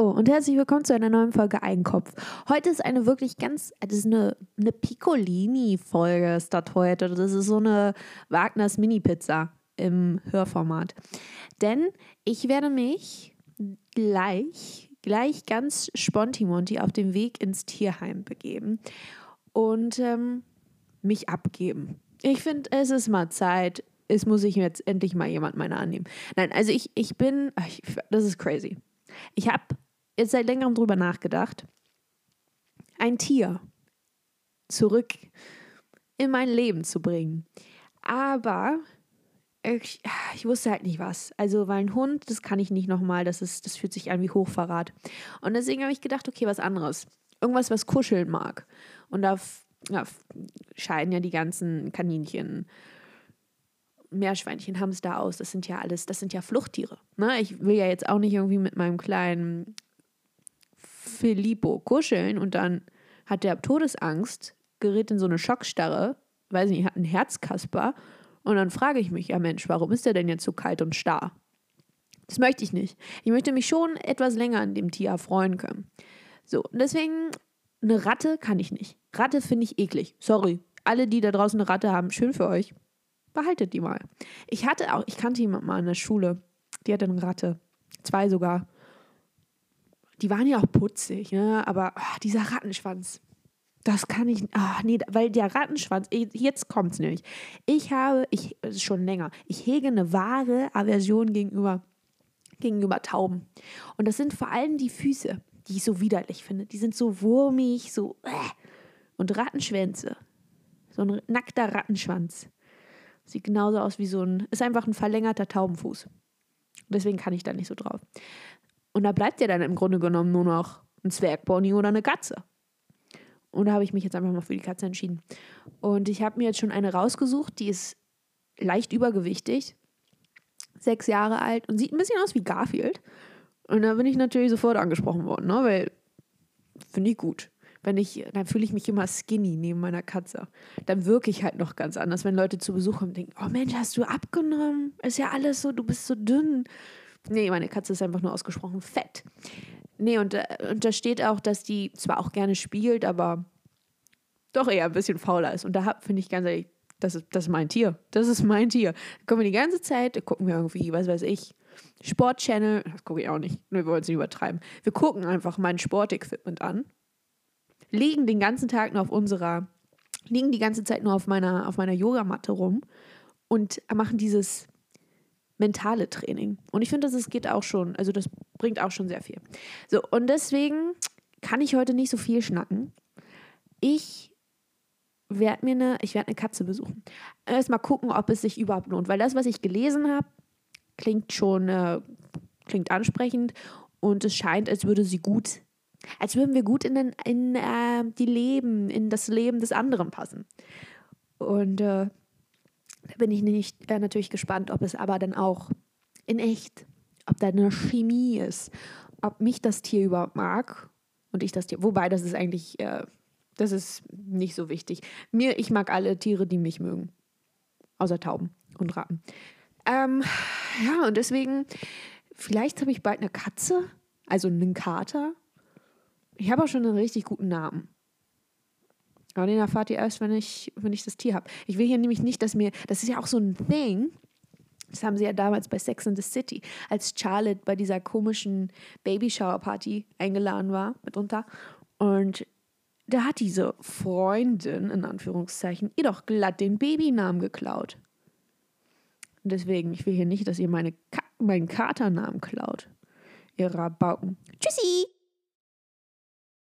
Hallo und herzlich willkommen zu einer neuen Folge Eigenkopf. Heute ist eine wirklich ganz, das ist eine, eine Piccolini-Folge ist das heute. Das ist so eine Wagners Mini-Pizza im Hörformat. Denn ich werde mich gleich, gleich ganz spontimonti auf den Weg ins Tierheim begeben und ähm, mich abgeben. Ich finde, es ist mal Zeit. Es muss sich jetzt endlich mal jemand meiner annehmen. Nein, also ich, ich bin, das ist crazy. Ich habe jetzt seit längerem drüber nachgedacht, ein Tier zurück in mein Leben zu bringen. Aber ich, ich, wusste halt nicht was. Also, weil ein Hund, das kann ich nicht nochmal, das, das fühlt sich an wie Hochverrat. Und deswegen habe ich gedacht, okay, was anderes. Irgendwas, was kuscheln mag. Und da ja, scheiden ja die ganzen Kaninchen, Meerschweinchen, Hamster aus. Das sind ja alles, das sind ja Fluchttiere. Ne? Ich will ja jetzt auch nicht irgendwie mit meinem kleinen Filippo kuscheln und dann hat der Todesangst, gerät in so eine Schockstarre, weiß nicht, hat einen Herzkasper und dann frage ich mich, ja Mensch, warum ist der denn jetzt so kalt und starr? Das möchte ich nicht. Ich möchte mich schon etwas länger an dem Tier erfreuen können. So, deswegen eine Ratte kann ich nicht. Ratte finde ich eklig. Sorry. Alle, die da draußen eine Ratte haben, schön für euch. Behaltet die mal. Ich hatte auch, ich kannte jemanden mal in der Schule, die hatte eine Ratte. Zwei sogar. Die waren ja auch putzig, ne? aber oh, dieser Rattenschwanz, das kann ich, ach nee, weil der Rattenschwanz, jetzt kommt es nämlich. Ich habe, ich, schon länger, ich hege eine wahre Aversion gegenüber, gegenüber Tauben. Und das sind vor allem die Füße, die ich so widerlich finde. Die sind so wurmig, so, äh. und Rattenschwänze. So ein nackter Rattenschwanz. Sieht genauso aus wie so ein, ist einfach ein verlängerter Taubenfuß. Deswegen kann ich da nicht so drauf. Und da bleibt ja dann im Grunde genommen nur noch ein Zwergpony oder eine Katze. Und da habe ich mich jetzt einfach mal für die Katze entschieden. Und ich habe mir jetzt schon eine rausgesucht, die ist leicht übergewichtig, sechs Jahre alt und sieht ein bisschen aus wie Garfield. Und da bin ich natürlich sofort angesprochen worden, ne? weil finde ich gut wenn ich, dann fühle ich mich immer skinny neben meiner Katze. Dann wirke ich halt noch ganz anders, wenn Leute zu Besuch kommen und denken, oh Mensch, hast du abgenommen? Ist ja alles so, du bist so dünn. Nee, meine Katze ist einfach nur ausgesprochen fett. Nee, und, äh, und da steht auch, dass die zwar auch gerne spielt, aber doch eher ein bisschen fauler ist. Und da finde ich ganz ehrlich, das ist, das ist mein Tier. Das ist mein Tier. Da kommen wir die ganze Zeit, gucken wir irgendwie, was weiß ich, Sportchannel, das gucke ich auch nicht, wir wollen es nicht übertreiben. Wir gucken einfach mein Sportequipment an liegen den ganzen Tag nur auf unserer, liegen die ganze Zeit nur auf meiner, auf meiner Yogamatte rum und machen dieses mentale Training. Und ich finde, das geht auch schon, also das bringt auch schon sehr viel. So, und deswegen kann ich heute nicht so viel schnacken. Ich werde mir eine, ich werde eine Katze besuchen. Erstmal gucken, ob es sich überhaupt lohnt, weil das, was ich gelesen habe, klingt schon, äh, klingt ansprechend und es scheint, als würde sie gut als würden wir gut in, den, in äh, die Leben, in das Leben des anderen passen. Und äh, bin ich nicht, äh, natürlich gespannt, ob es aber dann auch in echt, ob da eine Chemie ist, ob mich das Tier überhaupt mag und ich das Tier. Wobei, das ist eigentlich, äh, das ist nicht so wichtig. Mir, ich mag alle Tiere, die mich mögen. Außer Tauben und Ratten. Ähm, ja, und deswegen, vielleicht habe ich bald eine Katze, also einen Kater. Ich habe auch schon einen richtig guten Namen. Aber den erfahrt ihr erst, wenn ich, wenn ich das Tier habe. Ich will hier nämlich nicht, dass mir, das ist ja auch so ein Thing, das haben sie ja damals bei Sex in the City, als Charlotte bei dieser komischen Babyshower-Party eingeladen war, mitunter. Und da hat diese Freundin, in Anführungszeichen, ihr doch glatt den Babynamen geklaut. Und deswegen, ich will hier nicht, dass ihr meine Ka meinen Katernamen klaut. Ihr Rabauken. Tschüssi!